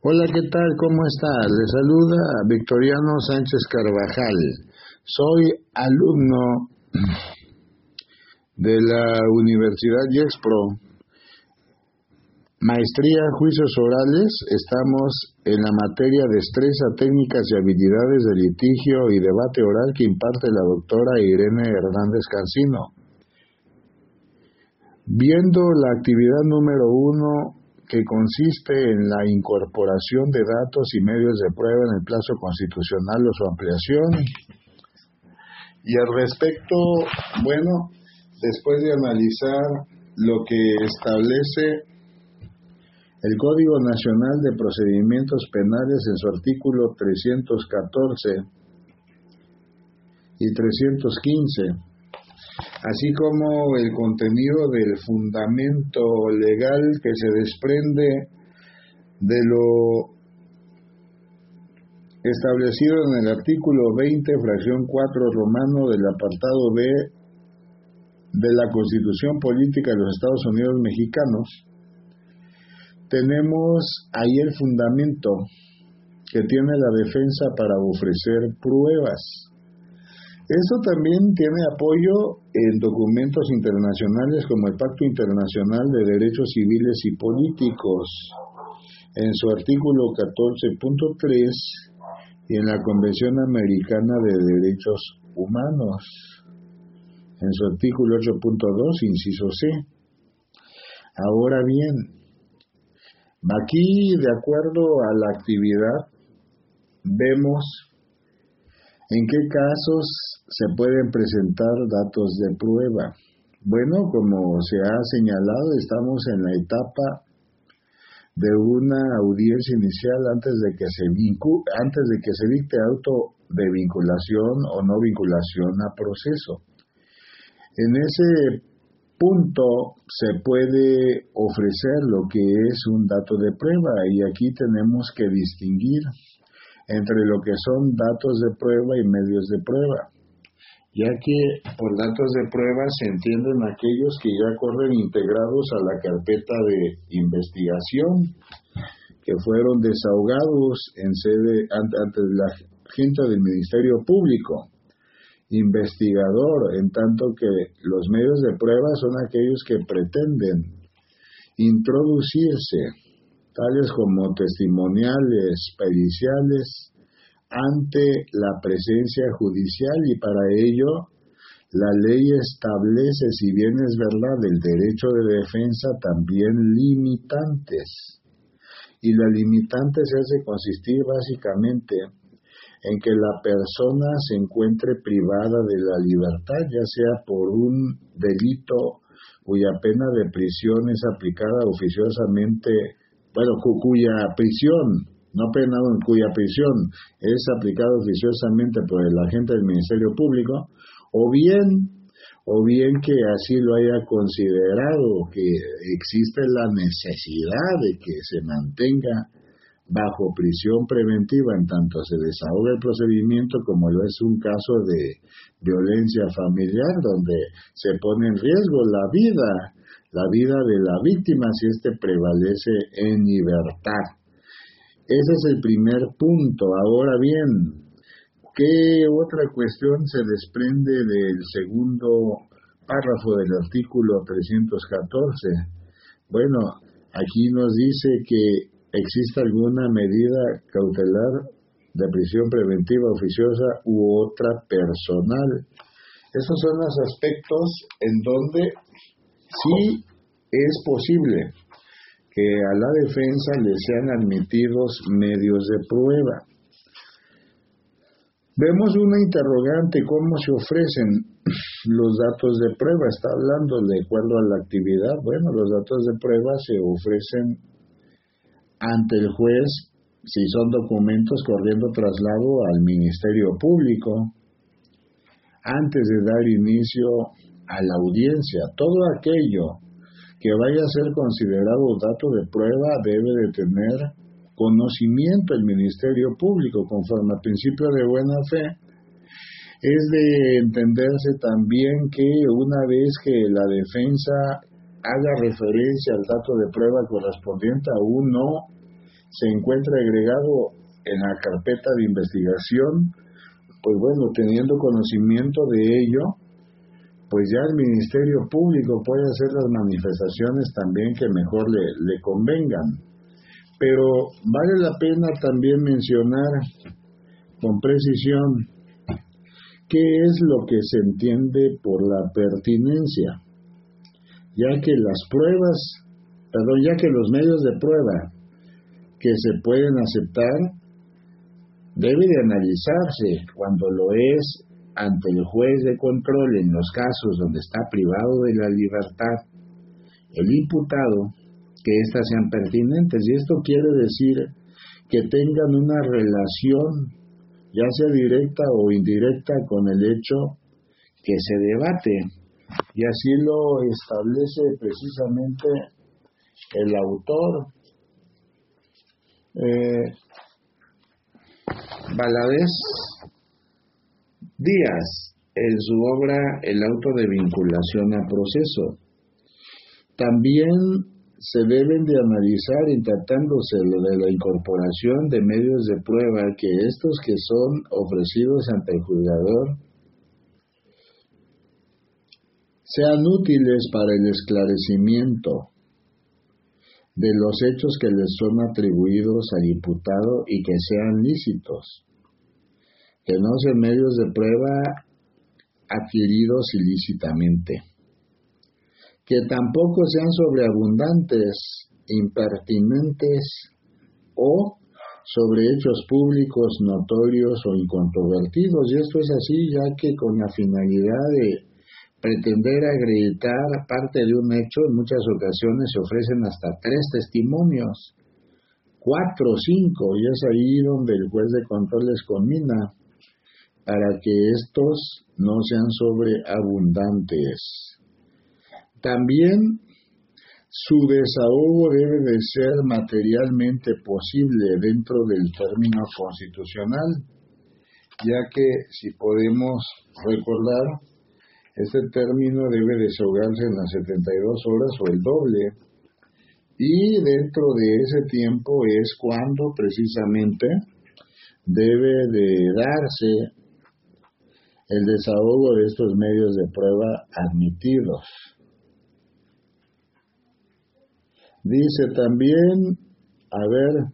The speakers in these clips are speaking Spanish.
Hola, ¿qué tal? ¿Cómo está? Le saluda Victoriano Sánchez Carvajal. Soy alumno de la Universidad Yexpro. Maestría Juicios Orales. Estamos en la materia Destreza, Técnicas y Habilidades de Litigio y Debate Oral que imparte la doctora Irene Hernández Cancino. Viendo la actividad número uno que consiste en la incorporación de datos y medios de prueba en el plazo constitucional o su ampliación. Y al respecto, bueno, después de analizar lo que establece el Código Nacional de Procedimientos Penales en su artículo 314 y 315, así como el contenido del fundamento legal que se desprende de lo establecido en el artículo 20, fracción 4 romano del apartado B de la Constitución Política de los Estados Unidos Mexicanos, tenemos ahí el fundamento que tiene la defensa para ofrecer pruebas eso también tiene apoyo en documentos internacionales como el Pacto Internacional de Derechos Civiles y Políticos, en su artículo 14.3 y en la Convención Americana de Derechos Humanos, en su artículo 8.2, inciso C. Ahora bien, aquí, de acuerdo a la actividad, vemos en qué casos se pueden presentar datos de prueba. Bueno, como se ha señalado, estamos en la etapa de una audiencia inicial antes de que se antes de que se dicte auto de vinculación o no vinculación a proceso. En ese punto se puede ofrecer lo que es un dato de prueba y aquí tenemos que distinguir entre lo que son datos de prueba y medios de prueba ya que por datos de prueba se entienden aquellos que ya corren integrados a la carpeta de investigación, que fueron desahogados en sede ante, la gente del Ministerio Público, investigador, en tanto que los medios de prueba son aquellos que pretenden introducirse, tales como testimoniales, periciales, ante la presencia judicial y para ello la ley establece, si bien es verdad, el derecho de defensa también limitantes. Y la limitante se hace consistir básicamente en que la persona se encuentre privada de la libertad, ya sea por un delito cuya pena de prisión es aplicada oficiosamente, bueno, cuya prisión no penado en cuya prisión es aplicado oficiosamente por el agente del Ministerio Público, o bien o bien que así lo haya considerado, que existe la necesidad de que se mantenga bajo prisión preventiva en tanto se desahoga el procedimiento como lo es un caso de violencia familiar donde se pone en riesgo la vida, la vida de la víctima si éste prevalece en libertad. Ese es el primer punto. Ahora bien, ¿qué otra cuestión se desprende del segundo párrafo del artículo 314? Bueno, aquí nos dice que existe alguna medida cautelar de prisión preventiva oficiosa u otra personal. Esos son los aspectos en donde sí es posible que a la defensa le sean admitidos medios de prueba. Vemos una interrogante, ¿cómo se ofrecen los datos de prueba? Está hablando de acuerdo a la actividad. Bueno, los datos de prueba se ofrecen ante el juez si son documentos corriendo traslado al Ministerio Público, antes de dar inicio a la audiencia. Todo aquello que vaya a ser considerado dato de prueba debe de tener conocimiento el Ministerio Público conforme al principio de buena fe. Es de entenderse también que una vez que la defensa haga referencia al dato de prueba correspondiente a uno se encuentra agregado en la carpeta de investigación, pues bueno, teniendo conocimiento de ello, pues ya el Ministerio Público puede hacer las manifestaciones también que mejor le, le convengan. Pero vale la pena también mencionar con precisión qué es lo que se entiende por la pertinencia, ya que las pruebas, perdón, ya que los medios de prueba que se pueden aceptar debe de analizarse cuando lo es ante el juez de control en los casos donde está privado de la libertad el imputado, que éstas sean pertinentes. Y esto quiere decir que tengan una relación, ya sea directa o indirecta, con el hecho que se debate. Y así lo establece precisamente el autor. Eh, Díaz en su obra El auto de vinculación a proceso. También se deben de analizar en tratándose de la incorporación de medios de prueba que estos que son ofrecidos ante el juzgador sean útiles para el esclarecimiento de los hechos que les son atribuidos al imputado y que sean lícitos que no sean medios de prueba adquiridos ilícitamente, que tampoco sean sobreabundantes, impertinentes o sobre hechos públicos notorios o incontrovertidos. Y esto es así ya que con la finalidad de pretender acreditar parte de un hecho, en muchas ocasiones se ofrecen hasta tres testimonios, cuatro o cinco, y es ahí donde el juez de control les conmina para que estos no sean sobreabundantes. También su desahogo debe de ser materialmente posible dentro del término constitucional, ya que si podemos recordar, este término debe desahogarse en las 72 horas o el doble, y dentro de ese tiempo es cuando precisamente debe de darse el desahogo de estos medios de prueba admitidos. Dice también, a ver,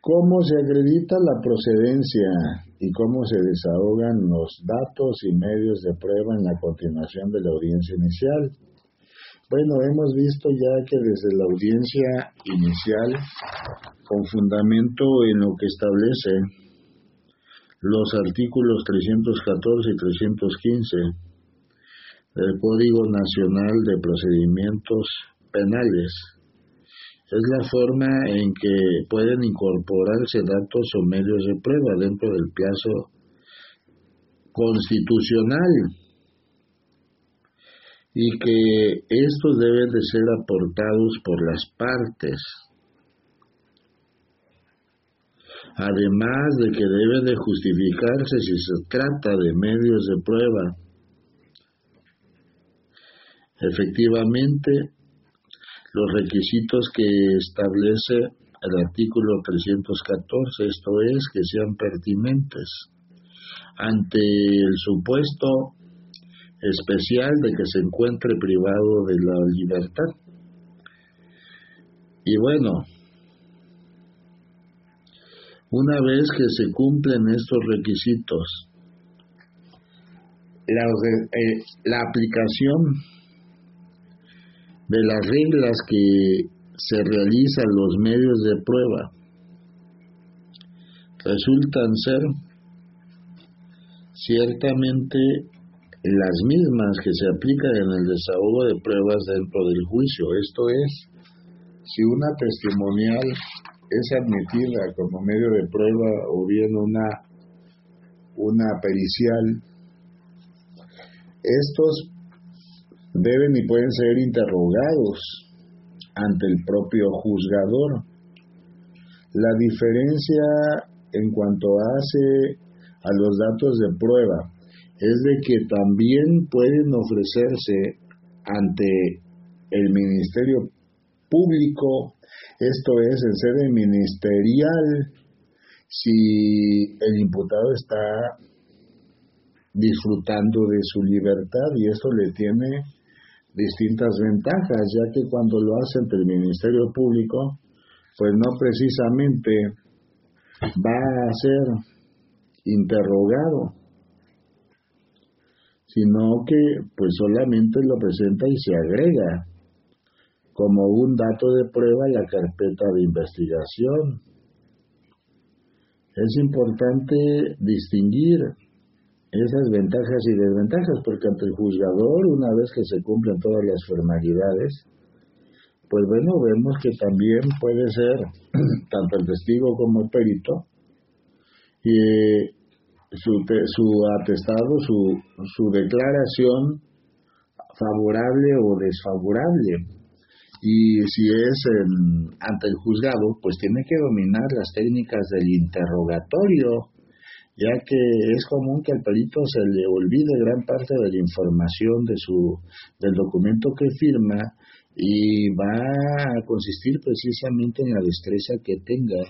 cómo se acredita la procedencia y cómo se desahogan los datos y medios de prueba en la continuación de la audiencia inicial. Bueno, hemos visto ya que desde la audiencia inicial, con fundamento en lo que establece los artículos 314 y 315 del Código Nacional de Procedimientos Penales. Es la forma en que pueden incorporarse datos o medios de prueba dentro del plazo constitucional y que estos deben de ser aportados por las partes además de que debe de justificarse si se trata de medios de prueba. Efectivamente, los requisitos que establece el artículo 314, esto es, que sean pertinentes ante el supuesto especial de que se encuentre privado de la libertad. Y bueno, una vez que se cumplen estos requisitos, la, eh, la aplicación de las reglas que se realizan los medios de prueba resultan ser ciertamente las mismas que se aplican en el desahogo de pruebas dentro del juicio. Esto es, si una testimonial es admitida como medio de prueba o bien una, una pericial, estos deben y pueden ser interrogados ante el propio juzgador. La diferencia en cuanto hace a los datos de prueba es de que también pueden ofrecerse ante el Ministerio Público esto es en sede ministerial, si el imputado está disfrutando de su libertad y eso le tiene distintas ventajas, ya que cuando lo hace ante el Ministerio Público, pues no precisamente va a ser interrogado, sino que pues solamente lo presenta y se agrega como un dato de prueba a la carpeta de investigación. Es importante distinguir esas ventajas y desventajas, porque ante el juzgador, una vez que se cumplen todas las formalidades, pues bueno, vemos que también puede ser tanto el testigo como el perito, y su, su atestado, su, su declaración favorable o desfavorable. Y si es ante el juzgado, pues tiene que dominar las técnicas del interrogatorio, ya que es común que al perito se le olvide gran parte de la información de su, del documento que firma y va a consistir precisamente en la destreza que tenga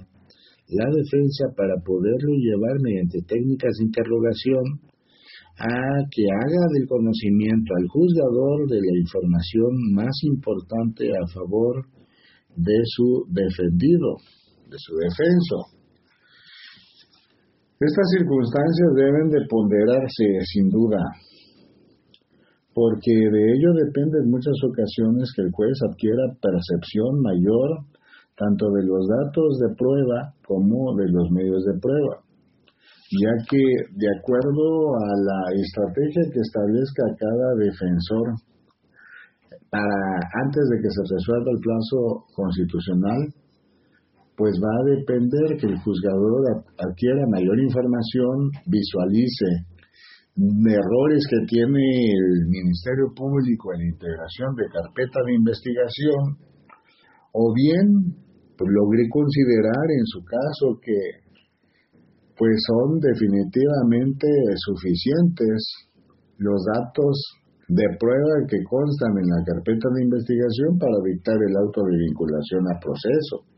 la defensa para poderlo llevar mediante técnicas de interrogación a que haga del conocimiento al juzgador de la información más importante a favor de su defendido, de su defenso. Estas circunstancias deben de ponderarse sin duda, porque de ello depende en muchas ocasiones que el juez adquiera percepción mayor tanto de los datos de prueba como de los medios de prueba, ya que de acuerdo a la estrategia que establezca cada defensor para antes de que se resuelva el plazo constitucional, pues va a depender que el juzgador adquiera mayor información, visualice errores que tiene el Ministerio Público en integración de carpeta de investigación, o bien logre considerar en su caso que pues son definitivamente suficientes los datos de prueba que constan en la carpeta de investigación para dictar el auto de vinculación a proceso.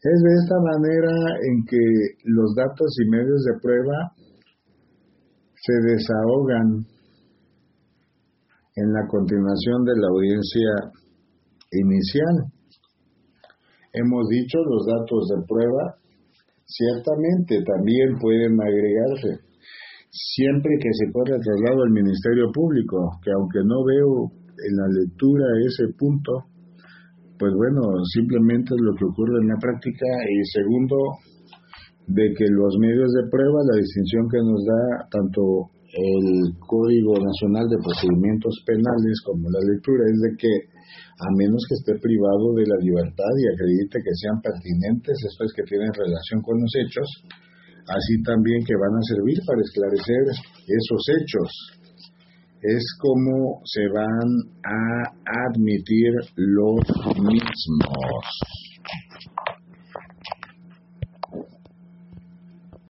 Es de esta manera en que los datos y medios de prueba se desahogan en la continuación de la audiencia inicial. Hemos dicho los datos de prueba ciertamente también pueden agregarse. Siempre que se pueda traslado al Ministerio Público, que aunque no veo en la lectura ese punto, pues bueno, simplemente es lo que ocurre en la práctica. Y segundo, de que los medios de prueba, la distinción que nos da tanto el Código Nacional de Procedimientos Penales como la lectura es de que a menos que esté privado de la libertad y acredite que sean pertinentes, esto es que tienen relación con los hechos, así también que van a servir para esclarecer esos hechos es como se van a admitir los mismos.